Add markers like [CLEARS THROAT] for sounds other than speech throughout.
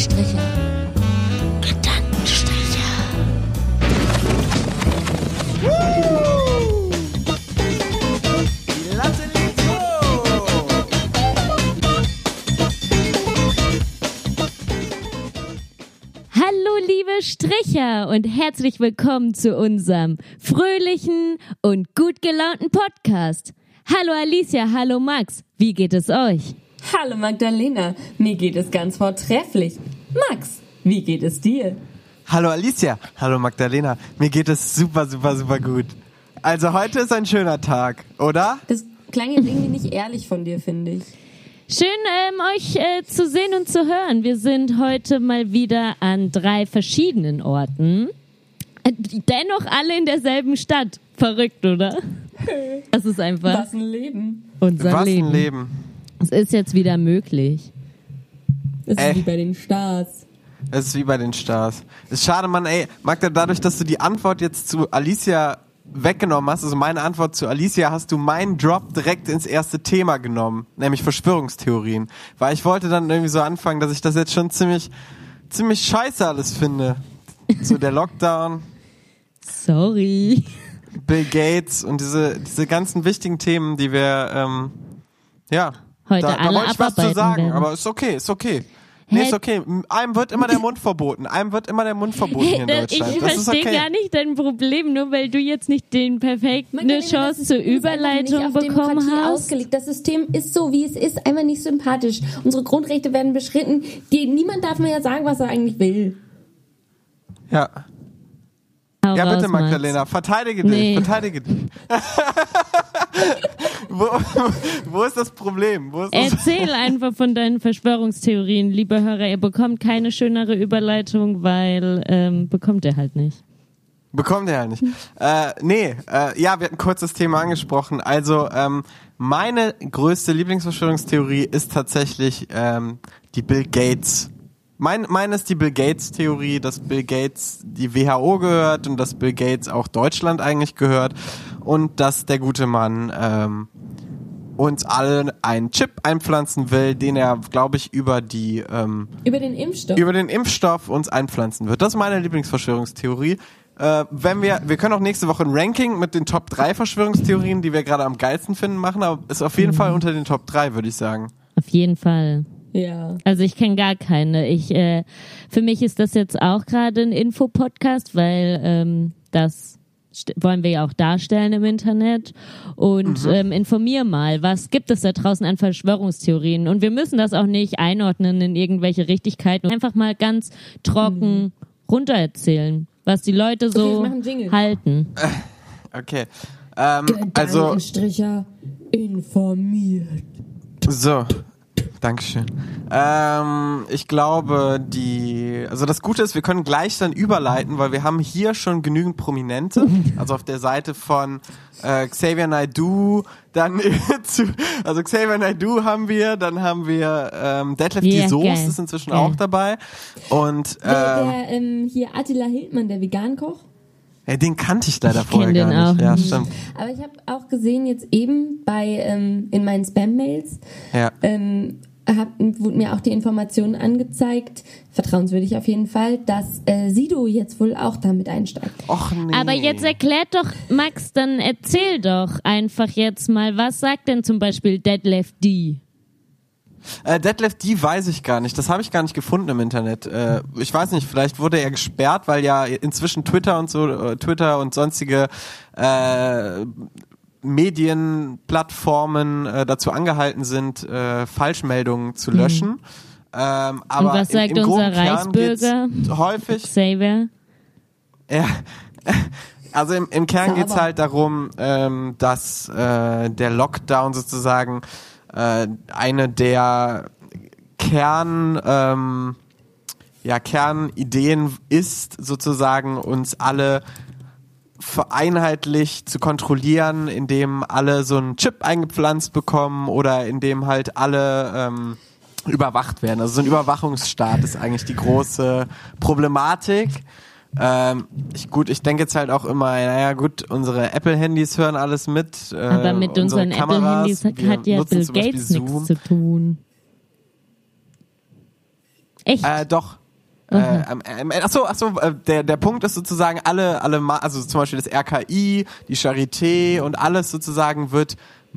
Striche. Gedankenstriche. Die Latte liegt hoch. Hallo liebe Stricher und herzlich willkommen zu unserem fröhlichen und gut gelaunten Podcast. Hallo Alicia, hallo Max, wie geht es euch? Hallo Magdalena, mir geht es ganz vortrefflich. Max, wie geht es dir? Hallo Alicia. Hallo Magdalena. Mir geht es super, super, super gut. Also heute ist ein schöner Tag, oder? Das klang jetzt irgendwie nicht ehrlich von dir, finde ich. Schön ähm, euch äh, zu sehen und zu hören. Wir sind heute mal wieder an drei verschiedenen Orten. Äh, Dennoch alle in derselben Stadt. Verrückt, oder? [LAUGHS] Das ist einfach Was ein Leben. unser Was Leben. ein Leben. Es ist jetzt wieder möglich. Äh. ist wie bei den Stars. Es ist wie bei den Stars. Ist schade, Mann, ey. Magda, dadurch, dass du die Antwort jetzt zu Alicia weggenommen hast, also meine Antwort zu Alicia, hast du meinen Drop direkt ins erste Thema genommen, nämlich Verschwörungstheorien. Weil ich wollte dann irgendwie so anfangen, dass ich das jetzt schon ziemlich, ziemlich scheiße alles finde. So der Lockdown, Sorry. Bill Gates und diese, diese ganzen wichtigen Themen, die wir, ähm, ja, Heute da, da alle wollte ich was zu sagen, werden. aber ist okay, ist okay. Nee, ist okay. Einem wird immer der Mund verboten. Einem wird immer der Mund verboten hier in Das- [LAUGHS] ich Deutschland. Das ist verstehe okay. gar nicht dein Problem, nur weil du jetzt nicht den perfekten Magdalena, das Chance zur Überleitung bekommen Demokratie hast. Ausgelegt. Das System ist so, wie es ist, einfach nicht sympathisch. Unsere Grundrechte werden beschritten. Die, niemand darf mir ja sagen, was er eigentlich will. Ja, Hau ja raus, bitte Max. Magdalena, verteidige dich, Nee. verteidige dich. [LAUGHS] [LAUGHS] wo, wo ist das Problem? Wo ist das Erzähl einfach von deinen Verschwörungstheorien, liebe Hörer. Ihr bekommt keine schönere Überleitung, weil ähm, bekommt ihr halt nicht. Bekommt er ja nicht. Äh, nee, äh, ja, wir hatten kurz das Thema angesprochen. Also, ähm, meine größte Lieblingsverschwörungstheorie ist tatsächlich ähm, die Bill Gates. Mein, meine ist die Bill Gates Theorie, dass Bill Gates die WHO gehört und dass Bill Gates auch Deutschland eigentlich gehört und dass der gute Mann ähm, uns allen einen Chip einpflanzen will, den er, glaube ich, über die ähm, Über den Impfstoff. über den Impfstoff uns einpflanzen wird. Das ist meine Lieblingsverschwörungstheorie. Äh, wenn wir, wir können auch nächste Woche ein Ranking mit den Top 3 Verschwörungstheorien, die wir gerade am geilsten finden, machen, aber ist auf jeden Fall unter den Top 3, würde ich sagen. Auf jeden Fall. ja. Also ich kenne gar keine. Ich, äh, für mich ist das jetzt auch gerade ein Infopodcast, weil ähm, das wollen wir ja auch darstellen im Internet und ähm, informier mal, was gibt es da draußen an Verschwörungstheorien und wir müssen das auch nicht einordnen in irgendwelche Richtigkeiten, einfach mal ganz trocken runtererzählen, was die Leute Okay, so Jingle. halten. [LAUGHS] Okay. Ähm, also, Gedankenstricher informiert. so. Dankeschön. Ähm, ich glaube, die, also das Gute ist, wir können gleich dann überleiten, weil wir haben hier schon genügend Prominente. Also auf der Seite von äh, Xavier Naidoo, dann [LAUGHS] zu, also Xavier Naidoo haben wir, dann haben wir ähm, Detlef Ja, die Soest ist inzwischen Geil. auch dabei. Und Der, ähm, der ähm, hier Attila Hildmann, der Vegan-Koch. ja, den kannte ich leider Ich vorher gar nicht. auch Ja, stimmt. Aber ich habe auch gesehen, jetzt eben bei ähm, in meinen Spam-Mails, Ja. ähm, hab, wurde mir auch die Information angezeigt, vertrauenswürdig auf jeden Fall, dass äh, Sido jetzt wohl auch damit einsteigt. Och nee. Aber jetzt erklärt doch, Max, dann erzähl doch einfach jetzt mal, was sagt denn zum Beispiel Deadlift D? Äh, Detlef, die weiß ich gar nicht. Das habe ich gar nicht gefunden im Internet. Äh, ich weiß nicht, vielleicht wurde er gesperrt, weil ja inzwischen Twitter und so, äh, Twitter und sonstige äh, Medienplattformen äh, dazu angehalten sind, äh, Falschmeldungen zu löschen. Ähm, aber was im- sagt im, unser Kern geht's Reichsbürger? Häufig Xavier? ja. [LAUGHS] Also im, im Kern Sauber. geht's halt darum, ähm, dass äh, der Lockdown sozusagen äh, eine der Kern, ähm, ja, Kernideen ist, sozusagen uns alle vereinheitlich zu kontrollieren, indem alle so einen Chip eingepflanzt bekommen oder indem halt alle ähm, überwacht werden. Also so ein Überwachungsstaat ist eigentlich die große Problematik. Ähm, ich, gut, ich denke jetzt halt auch immer, naja gut, unsere Apple-Handys hören alles mit. Äh, Aber mit unsere unseren Apple-Handys wir hat ja Bill Gates nichts zu tun. Echt? Äh, doch. Äh, ähm, ähm, achso, achso, äh, der, der Punkt ist sozusagen alle, alle, Ma also zum Beispiel das RKI, die Charité und alles sozusagen wird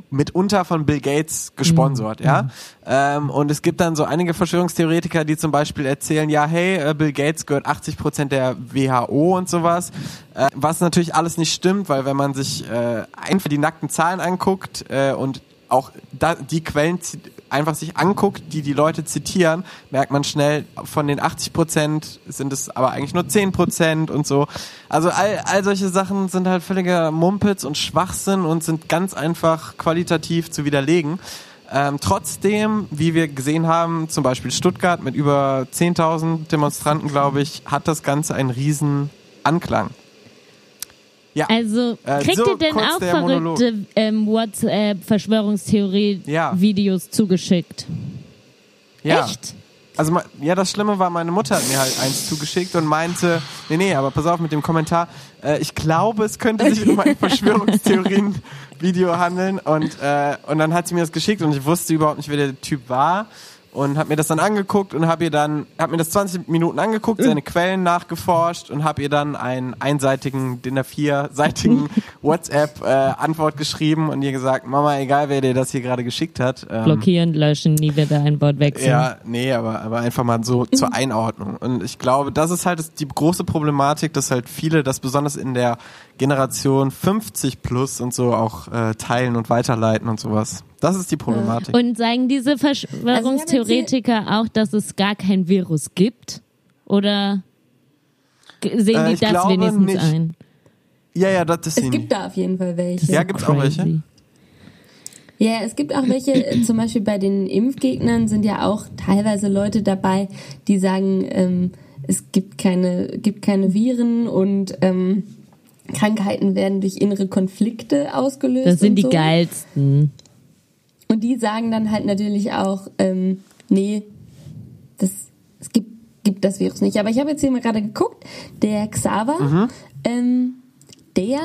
mitunter von Bill Gates gesponsert, Mhm. ja. Ähm, und es gibt dann so einige Verschwörungstheoretiker, die zum Beispiel erzählen, ja, hey, äh, Bill Gates gehört 80 Prozent der WHO und sowas. Äh, was natürlich alles nicht stimmt, weil wenn man sich äh, einfach die nackten Zahlen anguckt äh, und auch da, die Quellen einfach sich anguckt, die die Leute zitieren, merkt man schnell, von den 80 Prozent sind es aber eigentlich nur 10 Prozent und so. Also all, all solche Sachen sind halt völliger Mumpitz und Schwachsinn und sind ganz einfach qualitativ zu widerlegen. Ähm, trotzdem, wie wir gesehen haben, zum Beispiel Stuttgart mit über 10.000 Demonstranten, glaube ich, hat das Ganze einen riesen Anklang. Ja. Also, Äh, kriegt so ihr denn auch verrückte ähm, WhatsApp-Verschwörungstheorie-Videos zugeschickt? ja. Echt? Also ja, das Schlimme war, meine Mutter hat mir halt eins zugeschickt und meinte, nee, nee, aber pass auf mit dem Kommentar, äh, ich glaube, es könnte sich um ein [LAUGHS] Verschwörungstheorien-Video handeln und, äh, und dann hat sie mir das geschickt und ich wusste überhaupt nicht, wer der Typ war und habe mir das dann angeguckt und habe ihr dann, habe mir das 20 Minuten angeguckt, seine Quellen nachgeforscht und habe ihr dann einen einseitigen, DIN A4-seitigen [LAUGHS] WhatsApp-Antwort geschrieben und ihr gesagt, Mama, egal wer dir das hier gerade geschickt hat, ähm, Blockieren, löschen, nie wieder ein Wort wechseln. ja, nee, aber, aber einfach mal so zur [LAUGHS] Einordnung. Und ich glaube, das ist halt die große Problematik, dass halt viele das besonders in der Generation 50 plus und so auch äh, teilen und weiterleiten und sowas. Das ist die Problematik. Und sagen diese Verschwörungstheoretiker auch, dass es gar kein Virus gibt? Oder sehen Äh, die ich das wenigstens nicht. ein? ja, ja, das ist Es gibt da auf jeden Fall welche. Ja, gibt's auch welche? Ja, es gibt auch welche, [CLEARS THROAT] äh, zum Beispiel bei den Impfgegnern sind ja auch teilweise Leute dabei, die sagen, ähm, es gibt keine, gibt keine Viren und ähm, Krankheiten werden durch innere Konflikte ausgelöst. Das sind und die so. geilsten. Und die sagen dann halt natürlich auch, ähm, nee, das, es gibt, gibt das Virus nicht. Aber ich habe jetzt hier mal gerade geguckt, der Xaver, ähm, der,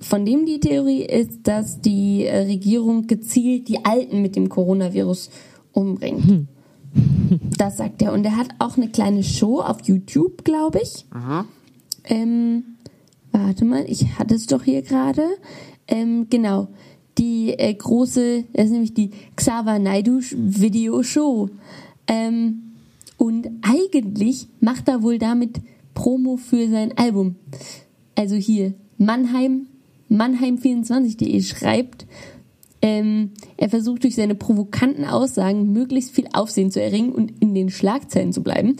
von dem die Theorie ist, dass die äh, Regierung gezielt die Alten mit dem Coronavirus umbringt. [LAUGHS] Das sagt er. Und er hat auch eine kleine Show auf YouTube, glaube ich. Ähm, warte mal, ich hatte es doch hier gerade. Ähm, genau. Die äh, große, das ist nämlich die Xaver Naidu Video Show. Ähm, und eigentlich macht er wohl damit Promo für sein Album. Also hier, Mannheim, Mannheim24.de schreibt, ähm, er versucht durch seine provokanten Aussagen möglichst viel Aufsehen zu erringen und in den Schlagzeilen zu bleiben.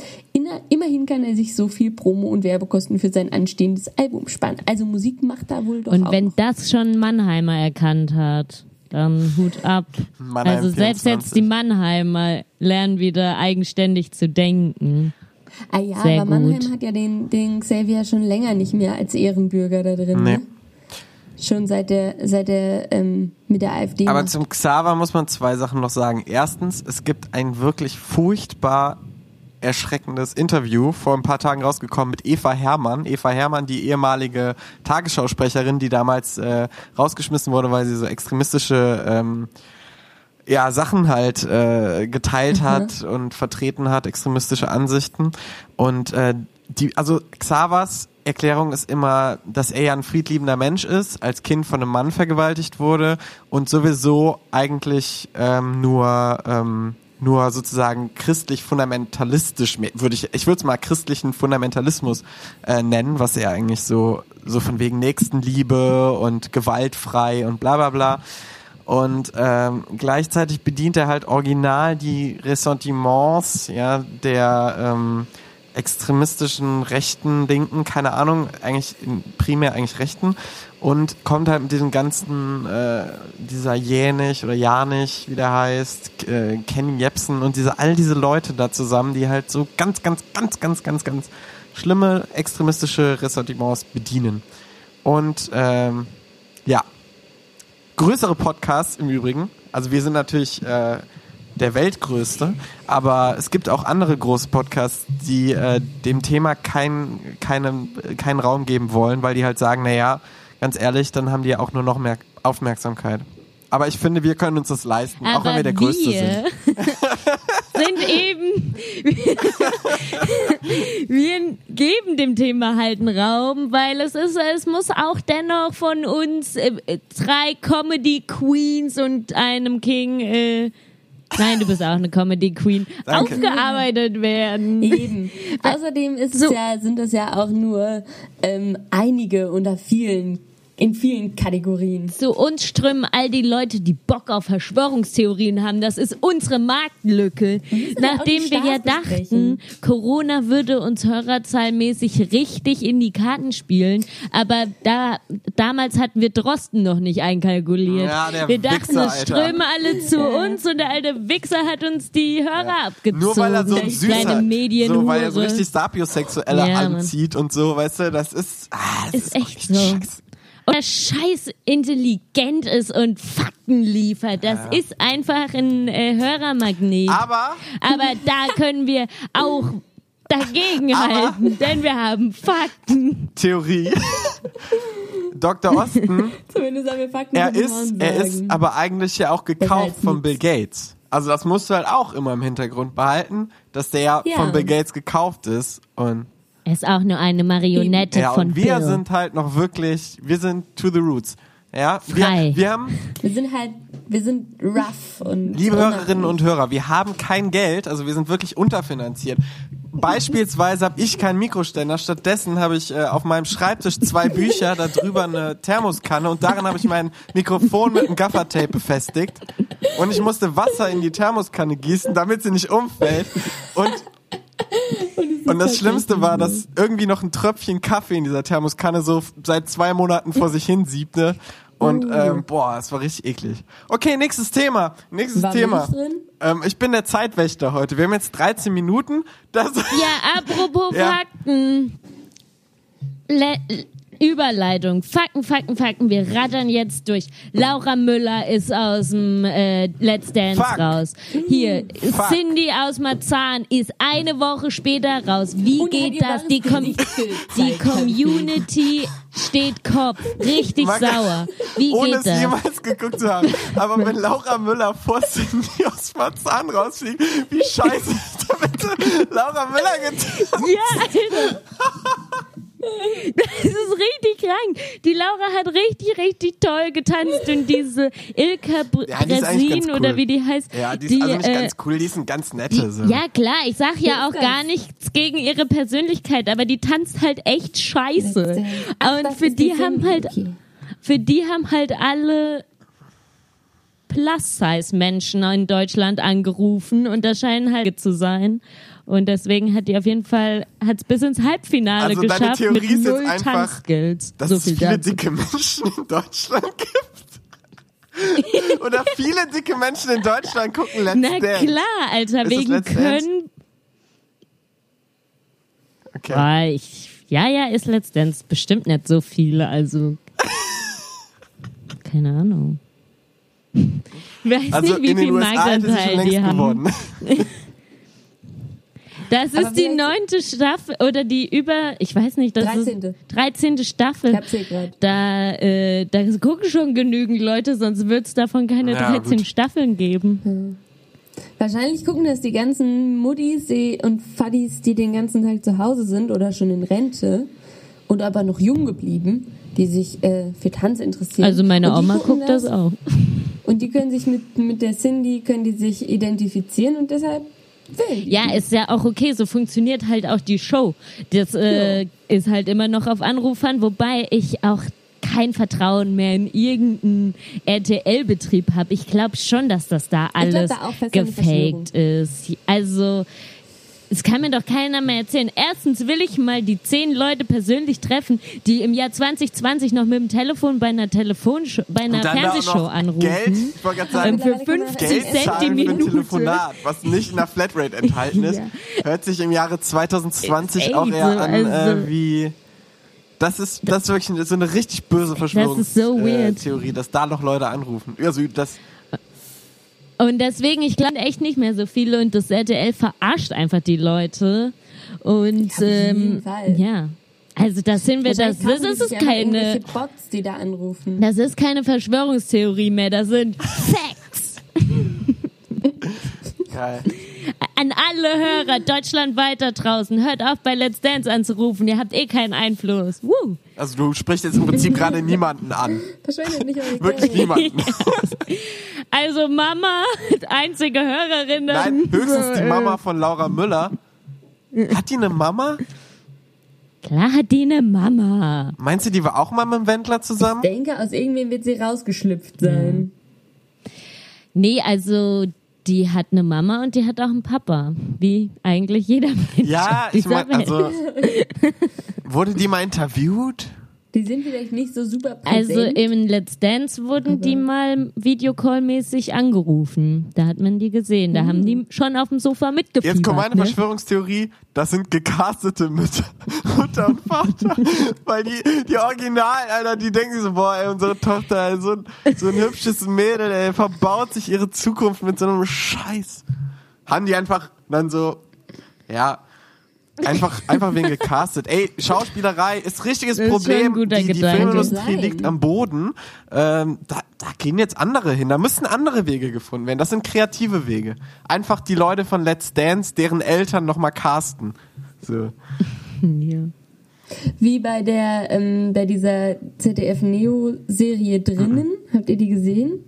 Immerhin kann er sich so viel Promo- und Werbekosten für sein anstehendes Album sparen. Also Musik macht da wohl doch Und auch. wenn das schon Mannheimer erkannt hat, dann Hut ab. Mannheim also selbst 24. jetzt die Mannheimer lernen wieder eigenständig zu denken. ah ja, sehr aber Mannheim gut. hat ja den, den Xavier schon länger nicht mehr als Ehrenbürger da drin. Nee. Ne? Schon seit der, seit der ähm, mit der AfD. Aber macht. zum Xaver muss man zwei Sachen noch sagen. Erstens, es gibt ein wirklich furchtbar erschreckendes Interview vor ein paar Tagen rausgekommen mit Eva Hermann. Eva Hermann, die ehemalige Tagesschausprecherin, die damals äh, rausgeschmissen wurde, weil sie so extremistische ähm, ja, Sachen halt äh, geteilt hat und vertreten hat, extremistische Ansichten. Und äh, die, also Xavers Erklärung ist immer, dass er ja ein friedliebender Mensch ist, als Kind von einem Mann vergewaltigt wurde und sowieso eigentlich ähm, nur ähm, nur sozusagen christlich fundamentalistisch würde ich ich würde es mal christlichen Fundamentalismus äh, nennen, was er eigentlich so so von wegen Nächstenliebe und gewaltfrei und bla bla bla. Und ähm, gleichzeitig bedient er halt original die Ressentiments ja, der ähm, extremistischen rechten, linken, keine Ahnung, eigentlich primär eigentlich rechten und kommt halt mit diesem ganzen, äh, dieser Jänig oder Janich, wie der heißt, äh, Kenny Jepsen und diese, all diese Leute da zusammen, die halt so ganz, ganz, ganz, ganz, ganz, ganz schlimme extremistische Ressentiments bedienen. Und ähm, ja, größere Podcasts im Übrigen. Also wir sind natürlich äh, der weltgrößte, aber es gibt auch andere große Podcasts, die äh, dem Thema kein, keinen, keinen Raum geben wollen, weil die halt sagen, naja, ganz ehrlich, dann haben die ja auch nur noch mehr Aufmerksamkeit. Aber ich finde, wir können uns das leisten, auch wenn wir der Größte sind. [LAUGHS] sind eben, [LAUGHS] wir geben dem Thema halt einen Raum, weil es ist, es muss auch dennoch von uns äh, drei Comedy Queens und einem King, äh, Nein, du bist auch eine Comedy Queen. Danke. Aufgearbeitet werden. Eben. Außerdem ist So. es ja, sind das ja auch nur ähm, einige unter vielen, in vielen Kategorien. Zu uns strömen all die Leute, die Bock auf Verschwörungstheorien haben. Das ist unsere Marktlücke. ja Nachdem wir ja dachten, Corona würde uns hörerzahlmäßig richtig in die Karten spielen. Aber da, damals hatten wir Drosten noch nicht einkalkuliert. Ja, der wir dachten, Wichser, es strömen alle zu uns und der alte Wichser hat uns die Hörer abgezogen. Nur weil er so ein süßer, so weil er so richtig sapiosexuelle Ja, anzieht und so, weißt du, das ist, ah, das Ist echt echt so. scheiße. Oder scheiß intelligent ist und Fakten liefert. Das ist einfach ein äh, Hörermagnet. Aber Aber da können wir auch dagegen halten, denn wir haben Fakten. Theorie. [LAUGHS] Dr. Osten, Zumindest haben wir Fakten er ist, er ist aber eigentlich ja auch gekauft von. Bill Gates. Also das musst du halt auch immer im Hintergrund behalten, dass der ja, Ja. von Bill Gates gekauft ist und Er ist auch nur eine Marionette ja, von und wir Bill. sind halt noch wirklich, wir sind to the roots. Ja, Frei. Wir, wir haben, Wir sind halt, wir sind rough und. liebe Hörerinnen und Hörer, wir haben kein Geld, also wir sind wirklich unterfinanziert. Beispielsweise habe ich keinen Mikroständer, stattdessen habe ich äh, auf meinem Schreibtisch zwei Bücher, darüber eine Thermoskanne und darin habe ich mein Mikrofon mit einem Gaffertape befestigt und ich musste Wasser in die Thermoskanne gießen, damit sie nicht umfällt und und das Schlimmste war, dass irgendwie noch ein Tröpfchen Kaffee in dieser Thermoskanne so seit zwei Monaten vor sich hin siebte. Und ähm, boah, es war richtig eklig. Okay, nächstes Thema. Nächstes War Thema. Ähm, ich bin der Zeitwächter heute. Wir haben jetzt 13 Minuten. Das Ja, apropos [LAUGHS] Ja. Fakten. Le Überleitung. Fakten, Fakten, Fakten. Wir rattern jetzt durch. Laura Müller ist aus dem äh, Let's Dance Fuck. raus. Hier, Fuck. Cindy aus Marzahn ist eine Woche später raus. Wie Und geht das? Die, Com [LAUGHS] die. Community steht Kopf. Richtig Mag- sauer. Wie ohne geht es das? jemals geguckt zu haben. Aber wenn Laura Müller vor Cindy aus Marzahn rausfliegt, wie scheiße ist da bitte Laura Müller getan? Ja, Alter. Das ist richtig krank. Die Laura hat richtig, richtig toll getanzt und diese Ilka Ja, die Bresin cool. oder wie die heißt. Ja, die ist also nicht äh, ganz cool, die ist ein ganz nette. So. ja, klar, ich sag ja auch gar nichts gegen ihre Persönlichkeit, aber die tanzt halt echt scheiße. Ach, Und für die die haben halt, für die haben halt alle Plus-Size-Menschen in Deutschland angerufen und das scheinen halt zu sein. Und deswegen hat die auf jeden Fall, hat es bis ins Halbfinale Also deine geschafft Theorie mit ist jetzt einfach, dass so es viel viele dazu. dicke Menschen in Deutschland gibt. [LAUGHS] Oder viele dicke Menschen in Deutschland gucken Let's Na Dance. klar, Alter, Ist es wegen können. Okay. Boah, ich, ja, ja, ist Let's Dance bestimmt nicht so viele, also. [LAUGHS] Keine Ahnung. Ich weiß Also nicht, wie in den viel USA hätte sie schon längst haben. [LAUGHS] Das ist die neunte Staffel oder die über, ich weiß nicht, das 13.. ist 13. Staffel. Ich hab's hier gerade. Da, äh, da gucken schon genügend Leute, sonst wird es davon keine Ja, 13 gut. Staffeln geben. Wahrscheinlich gucken das die ganzen die, und Fadis, die den ganzen Tag zu Hause sind oder schon in Rente und aber noch jung geblieben, die sich äh, für Tanz interessieren. Also meine Oma guckt das auch. Und die können sich mit, mit der Cindy, können die sich identifizieren und deshalb. Ja, ist ja auch okay, so funktioniert halt auch die Show. Das äh, ist halt immer noch auf Anrufern, wobei ich auch kein Vertrauen mehr in irgendeinen RTL-Betrieb habe. Ich glaube schon, dass das da glaub, alles da gefaked ist. Also es kann mir doch keiner mehr erzählen. Erstens will ich mal die zehn Leute persönlich treffen, die im Jahr 2020 noch mit dem Telefon bei einer Telefonshow, bei einer Fernsehshow anrufen. Geld, ich wollte gerade sagen, Ähm, für Mittlerweile kann man 50 Geld Cent die Minute. Telefonat, was nicht in der Flatrate enthalten [LAUGHS] ist, hört sich im Jahre 2020 Ist auch eher so, an also- äh, wie das ist das ist wirklich so eine richtig böse Verschwörungstheorie, so äh, dass da noch Leute anrufen. Also das Und deswegen, ich glaube echt nicht mehr so viele und das RTL verarscht einfach die Leute. Und ähm, Fall. ja, also das sind wir, das, das die ist keine, Bots, die da anrufen. das ist keine Verschwörungstheorie mehr, das sind [LAUGHS] Facts. geil. An alle Hörer deutschlandweit da draußen, hört auf bei Let's Dance anzurufen, ihr habt eh keinen Einfluss. Woo. Also du sprichst jetzt im Prinzip [LAUGHS] gerade niemanden an. Verschwendet nicht eure Wirklich Geld. niemanden. [LAUGHS] Also Mama, einzige Hörerin. Nein, höchstens die äh, Mama von Laura Müller. Hat die eine Mama? Klar hat die eine Mama. Meinst du, die war auch mal mit dem Wendler zusammen? Ich denke, aus irgendwem wird sie rausgeschlüpft sein. Nee, also die hat eine Mama und die hat auch einen Papa. Wie eigentlich jeder Mensch Ja, ich meine, also [LAUGHS] wurde die mal interviewt? Die sind vielleicht nicht so super präsent. Also im Let's Dance wurden die mal Videocall-mäßig angerufen. Da hat man die gesehen. Da haben die schon auf dem Sofa mitgefiebert. Jetzt kommt meine ne? Verschwörungstheorie, das sind gecastete Mütter, [LAUGHS] Mutter und Vater. Weil die, die Original, Alter, die denken so, boah, ey, unsere Tochter, ey, so ein, so ein hübsches Mädel, ey, verbaut sich ihre Zukunft mit so einem Scheiß. Haben die einfach dann so, ja, einfach, einfach wen gecastet. Ey, Schauspielerei ist richtiges Das ist Problem. Die, die Gedanke. Filmindustrie liegt am Boden. Ähm, da, da gehen jetzt andere hin. Da müssen andere Wege gefunden werden. Das sind kreative Wege. Einfach die Leute von Let's Dance, deren Eltern nochmal casten. So. [LAUGHS] Ja. Wie bei der, ähm, bei dieser ZDF-Neo-Serie drinnen. Habt ihr die gesehen?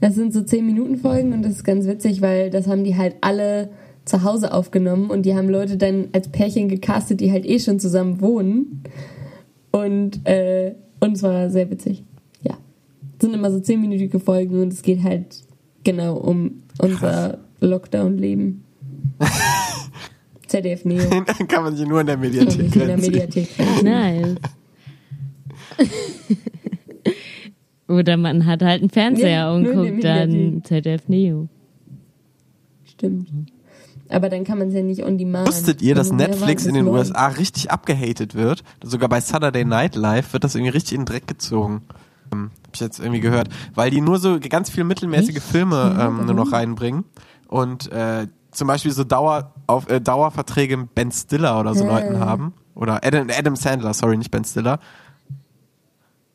Das sind so 10 Minuten Folgen und das ist ganz witzig, weil das haben die halt alle zu Hause aufgenommen und die haben Leute dann als Pärchen gecastet, die halt eh schon zusammen wohnen. Und, äh, und es war sehr witzig. Ja. Es sind immer so 10-minütige Folgen und es geht halt genau um unser Lockdown-Leben. ZDF Neo. [LAUGHS] Dann kann man sich nur in der Mediathek in der. Mediathek. Nice. [LAUGHS] Oder man hat halt einen Fernseher Ja, und guckt dann. ZDF Neo. Stimmt. Aber dann kann man es ja nicht on demand. Wusstet ihr, dass Also, Netflix in den morgen. USA richtig abgehatet wird? Sogar bei Saturday Night Live wird das irgendwie richtig in den Dreck gezogen. Ähm, hab ich jetzt irgendwie gehört. Weil die nur so ganz viel mittelmäßige Echt? Filme ähm, nur noch reinbringen. Und äh, zum Beispiel so Dauer, auf, äh, Dauerverträge mit Ben Stiller oder so. Leuten haben. Oder Adam, Adam Sandler, sorry, nicht Ben Stiller.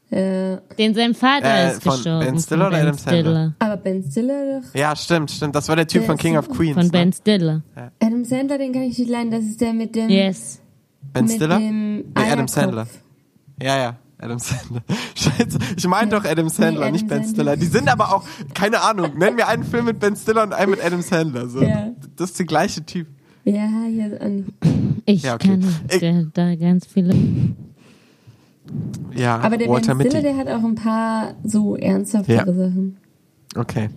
Ja, Den sein Vater Äh, ist von gestorben. Ben Stiller von oder Adam Sandler? Stiller. aber Ben Stiller doch. Ja, stimmt, stimmt. Das war der Typ Der von ist King of Queens. Von ne? Ben Stiller. Adam Sandler, den kann ich nicht leiden. Das ist der mit dem. Yes. Ben mit Stiller? Dem Nee, Adam. Sandler. Ja, ja, Adam Sandler. [LAUGHS] Scheiße, ich meine Ja. doch Adam Sandler, Nee, nicht Adam Ben Sandler. Stiller. Die sind aber auch, keine Ahnung, nenn mir einen Film mit Ben Stiller und einen mit Adam Sandler. So. Ja. Das ist der gleiche Typ. Ja, hier an. Ich Ja, okay. kann Ich- da ganz viele. Ja, Aber der Walter Ben Stiller, Mitty. der hat auch ein paar so ernsthaftere Ja. Sachen. Okay.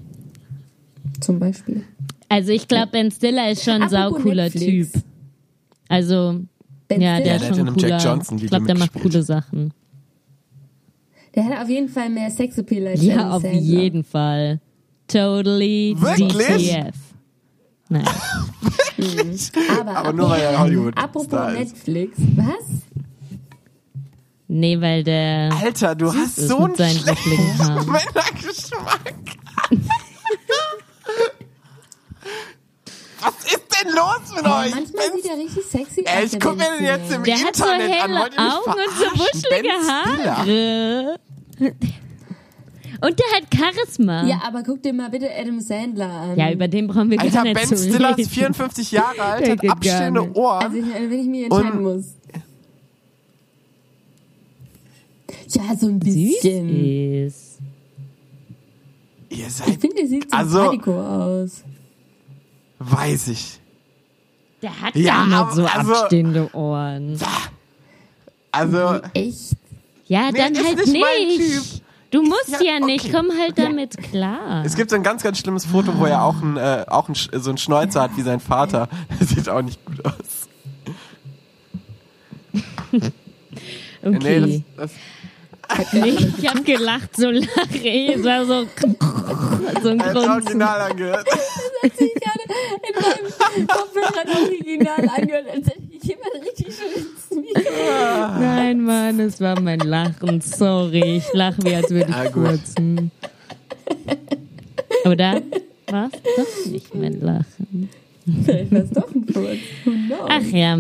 Zum Beispiel. Also ich glaube, Ben Stiller ist schon ein saucooler Netflix. Typ. Also, Ben ja, Stiller, der der ist hat schon in einem cooler. Jack Johnson-Video ich glaube, der macht coole Sachen. der hat auf jeden Fall mehr Sexappeal als Ja, Adam auf Sandler. jeden Fall. Totally Wirklich? DTF. Nein. [LAUGHS] Aber, Aber nur weil er Hollywood Apropos. Netflix. Was? Nee, weil der Alter, du hast so einen schlechten. [LAUGHS] Männergeschmack. Was ist denn los mit euch? Manchmal sieht er richtig sexy aus. Ey, ich guck mir den jetzt im Der hat so Internet an. helle Wollt ihr mich Augen und so wuschelige. Haare. Und der hat Charisma. Ja, aber guck dir mal bitte Adam Sandler an. Ja, über den brauchen wir gar Alter, nicht Ben zu Stiller reden. ist 54 Jahre alt, hat gar abstehende. Ohren. Also wenn ich mich entscheiden Und- muss. Ja, so ein bisschen. Süß. Ihr Ich seid, finde, der sieht Also- sympathico aus. weiß ich. Der hat Ja, noch so also- abstehende Ohren. Also, Echt? Ja, Nee, dann ist halt nicht nicht. mein Typ. Du musst Ja, ja, nicht, okay. komm halt damit klar. es gibt so ein ganz, ganz schlimmes Foto, wo er auch, ein, äh, auch ein, so einen Schnäuzer hat wie sein Vater. [LAUGHS] Das sieht auch nicht gut aus. Okay. [LAUGHS] Nee, das, das, Nee, ich hab gelacht, so lache ich. Es war so, so ein er hat Grunzen. original angehört. Das hat sich gerade in meinem Kopfhörer original angehört, als hätte ich jemand richtig schön ins Mikro. Nein, Mann, es war mein Lachen. Sorry, ich lache wie, als würde Ah, ich gut. kurzen. Oder war es doch nicht mein Lachen? Vielleicht war es doch ein Furz. Ach ja.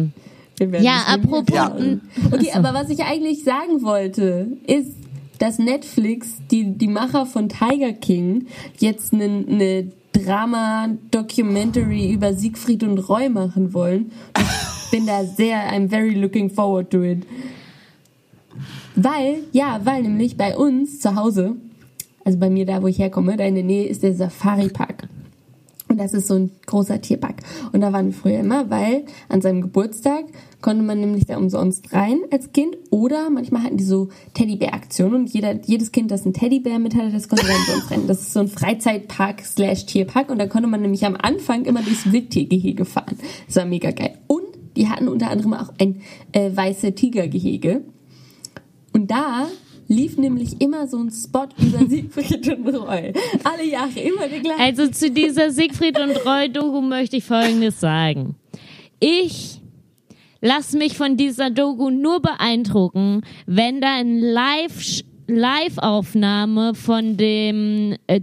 Wir werden Ja, apropos. erfahren. Okay, aber was ich eigentlich sagen wollte, ist, dass Netflix, die, die Macher von Tiger King, jetzt eine, eine Drama-Documentary über Siegfried und Roy machen wollen. Ich bin da sehr, I'm very looking forward to it. Weil, ja, weil nämlich bei uns zu Hause, also bei mir da, wo ich herkomme, da in der Nähe ist der Safari-Park. Das ist so ein großer Tierpark. Und da waren wir früher immer, weil an seinem Geburtstag konnte man nämlich da umsonst rein als Kind. Oder manchmal hatten die so Teddybär-Aktionen und jeder, jedes Kind, das einen Teddybär mit hatte, das konnte da umsonst rennen. Das ist so ein Freizeitpark slash Tierpark. Und da konnte man nämlich am Anfang immer durchs Wildtiergehege fahren. Das war mega geil. Und die hatten unter anderem auch ein äh, weiße Tigergehege. Und da lief nämlich immer so ein Spot über [LAUGHS] Siegfried und Roy. Alle Jahre immer der gleiche. Also zu dieser Siegfried und Roy-Doku möchte ich Folgendes sagen. Ich lass mich von dieser Doku nur beeindrucken, wenn da ein Live Live-Aufnahme von dem äh,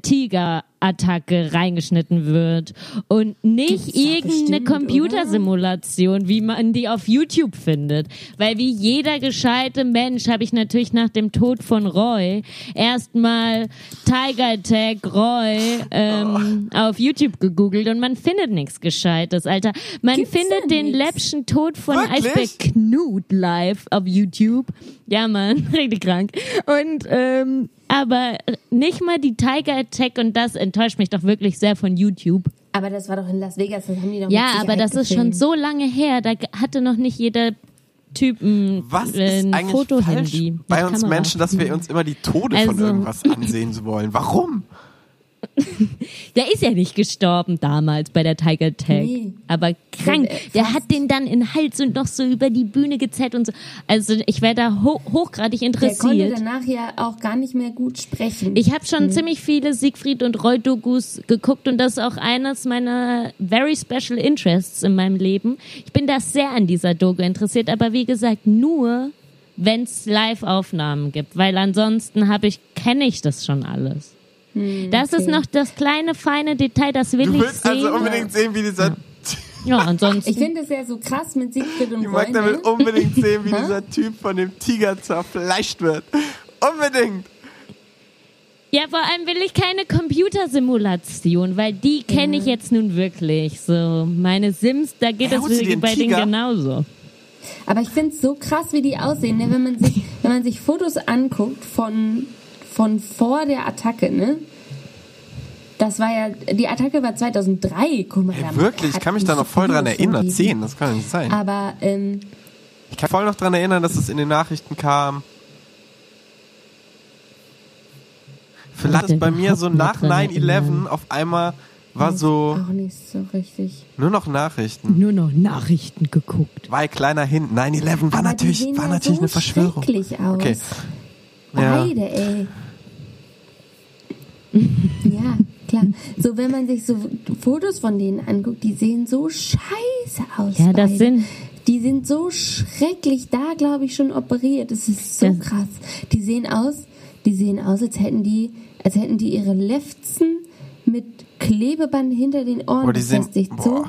Tiger-Attacke reingeschnitten wird und nicht irgendeine Computersimulation, wie man die auf YouTube findet. Weil wie jeder gescheite Mensch habe ich natürlich nach dem Tod von Roy erstmal Tiger Attack Roy ähm, auf YouTube gegoogelt und man findet nichts Gescheites, Alter. Man Gibt's findet den nix. läppschen Tod von Wirklich? Eisberg Knut live auf YouTube. Ja, Mann, [LAUGHS] richtig krank. Und ähm, aber nicht mal die Tiger Attack und das enttäuscht mich doch wirklich sehr von YouTube. Aber das war doch in Las Vegas, das haben die doch Ja, mit aber das ist schon gefilmt. so lange her, da hatte noch nicht jeder Typ ein, Was äh, ist ein eigentlich Fotohandy. falsch bei uns Kamera. Menschen, dass wir uns immer die Tode von Also- irgendwas [LAUGHS] ansehen wollen? Warum? Der ist ja nicht gestorben damals bei der Tiger Attack. Nee. Aber krank. Der- hat den dann in Hals und noch so über die Bühne gezerrt und so. Also ich wäre da ho hochgradig Der konnte interessiert. danach ja auch gar nicht mehr gut sprechen. Ich habe schon ziemlich viele Siegfried und Roy Dokus geguckt und das ist auch eines meiner very special interests in meinem Leben. Ich bin da sehr an dieser Doku interessiert, aber wie gesagt, nur wenn es Live-Aufnahmen gibt, weil ansonsten habe ich kenne ich das schon alles. Das ist okay. noch das kleine feine Detail, das will Du ich willst sehen. also unbedingt sehen, wie dieser. ja, ansonsten. Ich finde es ja so krass mit Siegfried und Ich Roy. mag damit Ne? unbedingt sehen, wie [LAUGHS] dieser Typ von dem Tiger zerfleischt wird. Unbedingt. Ja, vor allem will ich keine Computersimulation, weil die kenne ich jetzt nun wirklich. So, meine Sims, da geht Ja, es du bei denen Tiger? genauso. Aber ich finde es so krass, wie die aussehen. Ne? Wenn, man sich, wenn man sich Fotos anguckt von, von vor der Attacke, ne? Das war ja, die Attacke war 2003. Guck mal, Ey, da wirklich, ich kann mich da noch voll dran erinnern. Zehn, das kann nicht sein. Aber ähm, Ich kann voll noch dran erinnern, dass es in den Nachrichten kam. Vielleicht ist bei mir so nach nicht dran 9-11 erinnern. auf einmal war so auch nicht so richtig. nur noch Nachrichten. Nur noch Nachrichten geguckt. Weil kleiner Hint, 9-11 war natürlich, war ja natürlich so eine Verschwörung. aus. Okay. Ja. Beide, ey. [LAUGHS] ja, klar. So, wenn man sich so Fotos von denen anguckt, die sehen so scheiße aus. Ja, das beide. sind- Die sind so schrecklich. Da, glaube ich, schon operiert. Das ist so Das- krass. Die sehen aus, die sehen aus, als hätten die, als hätten die ihre Lefzen mit Klebeband hinter den Ohren Boah, die sind, befestigt. So.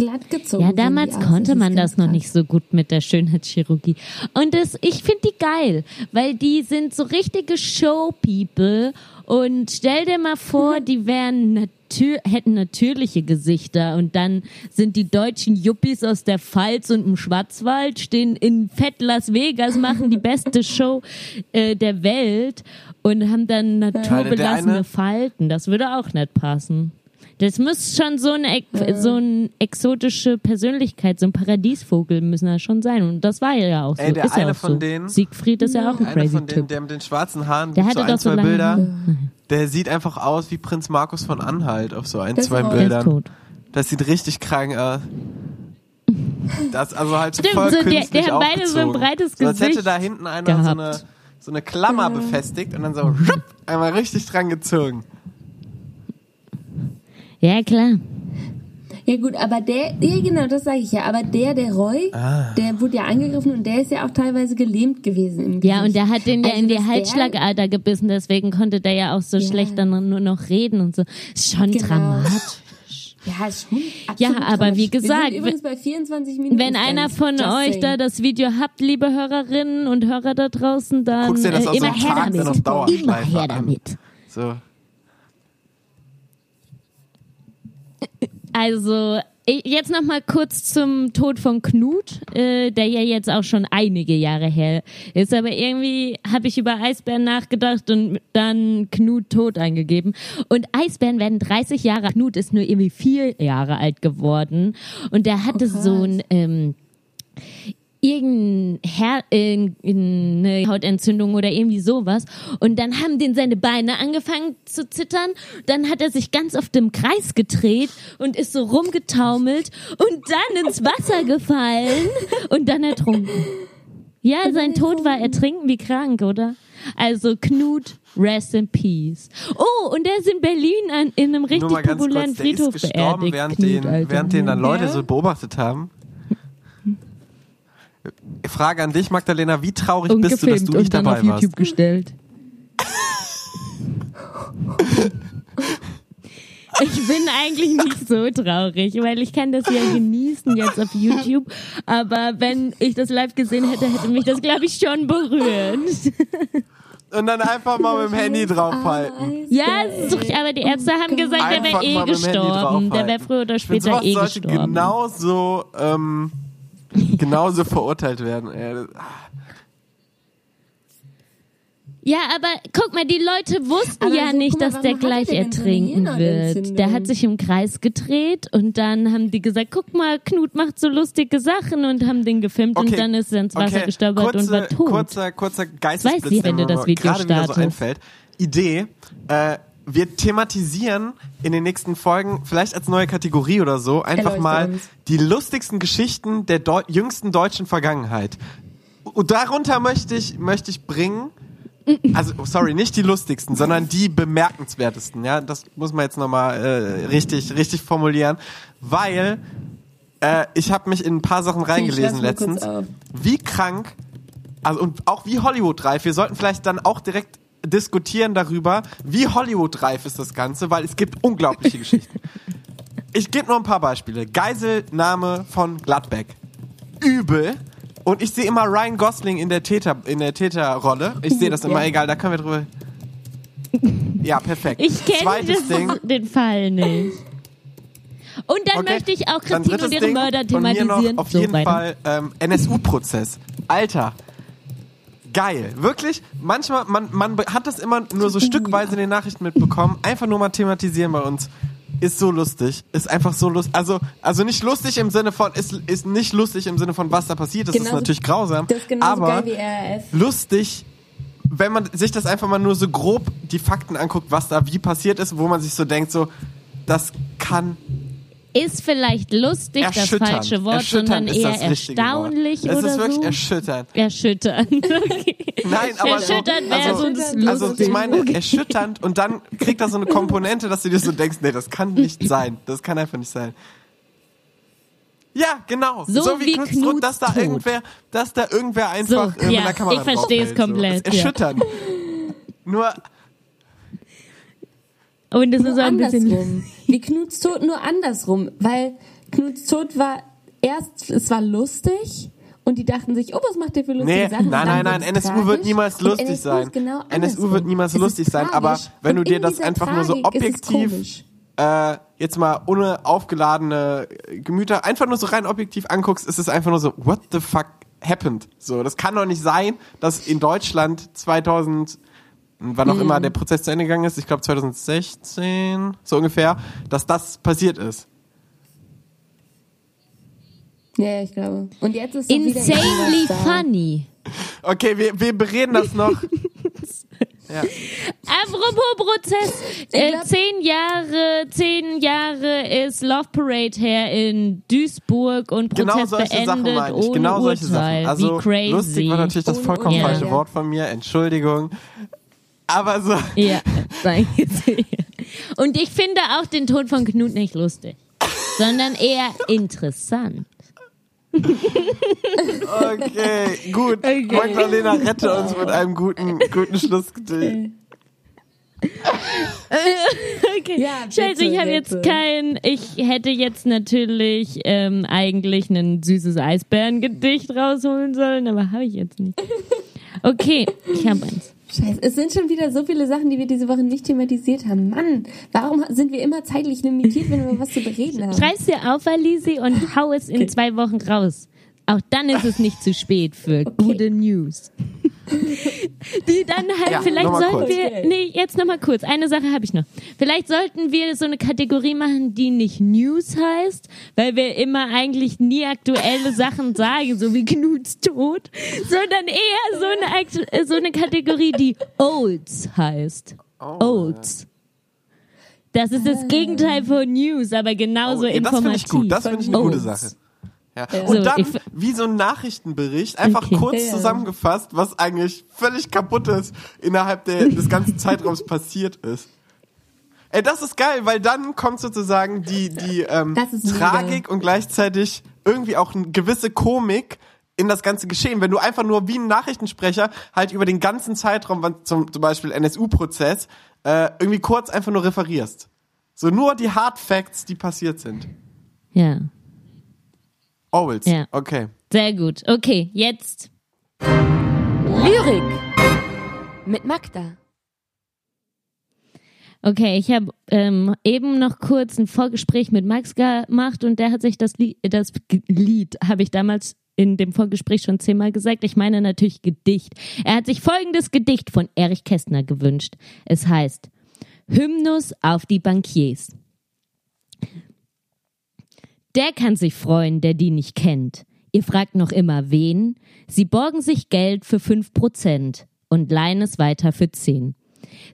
Glatt gezogen. Ja, damals konnte man das noch nicht so gut mit der Schönheitschirurgie. Und das, ich finde die geil, weil die sind so richtige Show-People. Und stell dir mal vor, die wären natür hätten natürliche Gesichter und dann sind die deutschen Yuppies aus der Pfalz und im Schwarzwald, stehen in Fett Las Vegas, machen die beste Show [LAUGHS] äh, der Welt und haben dann naturbelassene Falten. Das würde auch nicht passen. Das muss schon so eine, so eine exotische Persönlichkeit, so ein Paradiesvogel müssen das schon sein. Und das war ja auch so. Ey, der ist ja eine auch von so. denen- Siegfried ist ja auch ein Einer crazy von denen, Typ. der mit den schwarzen Haaren, Der gibt so hatte ein, doch so zwei lange Bilder. Haare. Der sieht einfach aus wie Prinz Markus von Anhalt auf so ein, Das zwei. Der Bildern. tot. Das sieht richtig krank aus. Das also halt so Stimmt, voll so der- künstlich der haben beide so ein breites so, als hätte Gesicht da hinten einer so eine, so eine Klammer befestigt und dann so schupp, [LAUGHS] einmal richtig dran gezogen. Ja, klar. Ja gut, aber der, ja genau, das sage ich ja, aber der, der Roy, Ah. der wurde ja angegriffen und der ist ja auch teilweise gelähmt gewesen im Gesicht. Ja, und der hat den ja Also, in die Halsschlagader gebissen, deswegen konnte der ja auch so Ja. schlecht dann nur noch reden und so. Ist schon Genau. dramatisch. [LAUGHS] Ja, ist schon Ja, aber wie gesagt, sind übrigens bei 24 Minuten. Wenn einer von euch saying. da das Video habt, liebe Hörerinnen und Hörer da draußen, dann Guckst dir das äh, immer her damit. Immer her an. damit. So. Also, jetzt noch mal kurz zum Tod von Knut, äh, der ja jetzt auch schon einige Jahre her ist. Aber irgendwie habe ich über Eisbären nachgedacht und dann Knut tot eingegeben. Und Eisbären werden 30 Jahre. Knut ist nur irgendwie vier Jahre alt geworden. Und der hatte krass. so ein... Ähm, irgendein Her eine Hautentzündung oder irgendwie sowas. Und dann haben den seine Beine angefangen zu zittern. Dann hat er sich ganz oft im Kreis gedreht und ist so rumgetaumelt und dann ins Wasser gefallen und dann ertrunken. Ja, sein Tod war ertrinken wie krank, oder? Also Knut, rest in peace. Oh, und der ist in Berlin an, in einem richtig kurz, populären der ist Friedhof gestorben, beerdigt. während Knut, den, während den dann Leute Ja. so beobachtet haben. Frage an dich, Magdalena, wie traurig und bist du, dass du nicht und dann dabei auf YouTube warst? gestellt. Ich bin eigentlich nicht so traurig, weil ich kann das ja genießen jetzt auf YouTube. Aber wenn ich das live gesehen hätte, hätte mich das, glaube ich, schon berührt. Und dann einfach mal mit dem Handy draufhalten. Ja, aber die Ärzte haben gesagt, der Einfach wäre eh gestorben. Der wäre früher oder später eh sollte gestorben. genauso, ähm, genauso verurteilt werden. Ey. Ja, aber guck mal, die Leute wussten Aber ja nicht, mal, dass der gleich ertrinken wird. Der hat sich im Kreis gedreht und dann haben die gesagt, guck mal, Knut macht so lustige Sachen und haben den gefilmt und dann ist er ins Wasser okay. gestolpert kurze, und war tot. Kurzer, kurzer weiß Geistesblitz, sie, wenn mir das Video gerade wieder so startest. einfällt. Idee, äh, wir thematisieren in den nächsten Folgen, vielleicht als neue Kategorie oder so, einfach Erleuchte mal uns. die lustigsten Geschichten der Deu jüngsten deutschen Vergangenheit. Und darunter möchte ich, möchte ich bringen, also sorry, nicht die lustigsten, sondern die bemerkenswertesten. Ja, das muss man jetzt nochmal äh, richtig, richtig formulieren, weil äh, ich habe mich in ein paar Sachen reingelesen letztens. Wie krank, also und auch wie Hollywood-reif. Wir sollten vielleicht dann auch direkt diskutieren darüber, wie Hollywood-reif ist das Ganze, weil es gibt unglaubliche [LAUGHS] Geschichten. Ich gebe nur ein paar Beispiele. Geiselnahme von Gladbeck. Übel. Und ich sehe immer Ryan Gosling in der Täter in der Täterrolle. Ich sehe das immer Ja. egal, da können wir drüber. [LAUGHS] Ja, perfekt. Ich kenne den Fall nicht. Und dann Okay. möchte ich auch Christine und ihre Ding Mörder thematisieren. Auf So, jeden weiter. Fall ähm, NSU-Prozess. Alter. Geil. Wirklich, manchmal, man, man hat das immer nur so stückweise in den Nachrichten mitbekommen. Einfach nur mal thematisieren bei uns. Ist so lustig. Ist einfach so lustig. Also, also nicht lustig im Sinne von, ist, ist nicht lustig im Sinne von, was da passiert. Das ist Genauso- natürlich grausam. Das ist genauso aber geil wie RAF. lustig, wenn man sich das einfach mal nur so grob die Fakten anguckt, was da wie passiert ist, wo man sich so denkt, so, das kann Ist vielleicht lustig das erschütternd. falsche Wort, erschütternd sondern eher erstaunlich Wort. Es ist wirklich so. erschütternd. Erschütternd. [LAUGHS] Okay. Nein, aber so, Erschütternd wäre also, sonst also lustig. ich meine, erschütternd und dann kriegt das so eine Komponente, dass du dir so denkst, nee, das kann nicht sein. Das kann einfach nicht sein. Ja, genau. So wie Knuts Knuts Tod, dass da irgendwer, dass da irgendwer einfach So, äh, mit ja, einer Kamera ich verstehe es draufhält, So. komplett, Das ist ja. erschütternd. Nur, Und es Nur ist auch ein bisschen. andersrum. Wie Knuts Tod, nur andersrum. Weil Knuts Tod war erst, es war lustig und die dachten sich, oh, was macht der für lustige nee, Sachen? nein, nein, nein, NSU wird niemals lustig NSU sein. Genau NSU wird niemals Es lustig sein, aber wenn du dir das einfach nur so Tragik ist es objektiv äh, jetzt mal ohne aufgeladene Gemüter einfach nur so rein objektiv anguckst, ist es einfach nur so, what the fuck happened? So, das kann doch nicht sein, dass in Deutschland 2000, wann auch Hm. immer der Prozess zu Ende gegangen ist, ich glaube 2016, so ungefähr, dass das passiert ist. Ja, ja, ich glaube. Und jetzt ist Insanely funny. Okay, wir, wir bereden das noch. [LAUGHS] ja. Apropos Prozess. Äh, zehn Jahre, zehn Jahre ist Love Parade her in Duisburg und Prozess Genau solche beendet Sachen meine ich. ohne Genau solche Urteil. Sachen. Also Wie crazy. lustig war natürlich das vollkommen Urteil. falsche Ja. Wort von mir. Entschuldigung. Aber so. Ja, danke sehr. Und ich finde auch den Tod von Knut nicht lustig, sondern eher interessant. Okay, gut. Okay. Magdalena, rette uns mit einem guten, guten Schlussgedicht. Okay. Ja, bitte, Scheiße, ich habe jetzt kein. Ich hätte jetzt natürlich ähm, eigentlich ein süßes Eisbärengedicht rausholen sollen, aber habe ich jetzt nicht. Okay, ich habe eins. Scheiße, es sind schon wieder so viele Sachen, die wir diese Woche nicht thematisiert haben. Mann, warum sind wir immer zeitlich limitiert, wenn wir was zu bereden haben? Schreib's dir auf, Alisi, und hau es in zwei Wochen raus. Auch dann ist es nicht zu spät für okay. gute News. Die dann halt, ja, vielleicht sollten kurz. wir, nee, jetzt nochmal kurz, eine Sache habe ich noch. Vielleicht sollten wir so eine Kategorie machen, die nicht News heißt, weil wir immer eigentlich nie aktuelle Sachen [LAUGHS] sagen, so wie Knuts Tod, sondern eher so eine, so eine Kategorie, die Olds heißt. Oh. Olds. Das ist das Gegenteil von News, aber genauso oh, informativ. Das finde ich gut, das finde ich eine gute Sache. Ja. Ja. Und dann, wie so ein Nachrichtenbericht, einfach okay. kurz ja. zusammengefasst, was eigentlich völlig kaputt ist, innerhalb der, des ganzen [LAUGHS] Zeitraums passiert ist. Ey, das ist geil, weil dann kommt sozusagen die, die ähm, Tragik und gleichzeitig irgendwie auch eine gewisse Komik in das ganze Geschehen. Wenn du einfach nur wie ein Nachrichtensprecher halt über den ganzen Zeitraum, zum, zum Beispiel NSU-Prozess, äh, irgendwie kurz einfach nur referierst. So nur die Hard Facts, die passiert sind. Ja. Owls. Ja. Okay. Sehr gut. Okay, jetzt. Lyrik. Mit Magda. Okay, ich habe ähm, eben noch kurz ein Vorgespräch mit Max gemacht und der hat sich das Lied, das Lied habe ich damals in dem Vorgespräch schon zehnmal gesagt. Ich meine natürlich Gedicht. Er hat sich folgendes Gedicht von Erich Kästner gewünscht. Es heißt Hymnus auf die Bankiers. Der kann sich freuen, der die nicht kennt. Ihr fragt noch immer wen? Sie borgen sich Geld für fünf Prozent und leihen es weiter für zehn.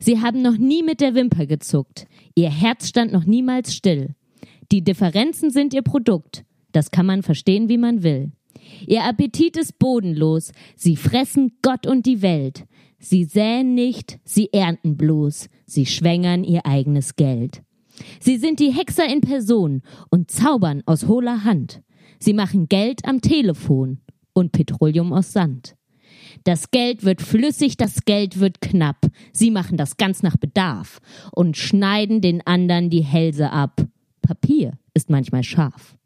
Sie haben noch nie mit der Wimper gezuckt. Ihr Herz stand noch niemals still. Die Differenzen sind ihr Produkt. Das kann man verstehen, wie man will. Ihr Appetit ist bodenlos. Sie fressen Gott und die Welt. Sie säen nicht, sie ernten bloß. Sie schwängern ihr eigenes Geld. Sie sind die Hexer in Person und zaubern aus hohler Hand. Sie machen Geld am Telefon und Petroleum aus Sand. Das Geld wird flüssig, das Geld wird knapp. Sie machen das ganz nach Bedarf und schneiden den anderen die Hälse ab. Papier ist manchmal scharf.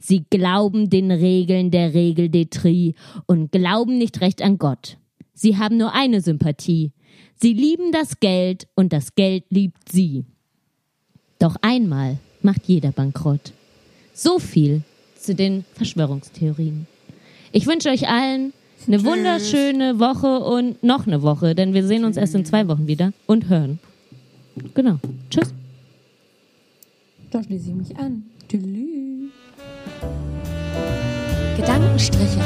Sie glauben den Regeln der Regeldetrie und glauben nicht recht an Gott. Sie haben nur eine Sympathie. Sie lieben das Geld und das Geld liebt sie. Doch einmal macht jeder bankrott. So viel zu den Verschwörungstheorien. Ich wünsche euch allen eine Tschüss. wunderschöne Woche und noch eine Woche, denn wir sehen uns erst in zwei Wochen wieder und hören. Genau. Tschüss. Da schließe ich mich an. Tschüss. Gedankenstriche.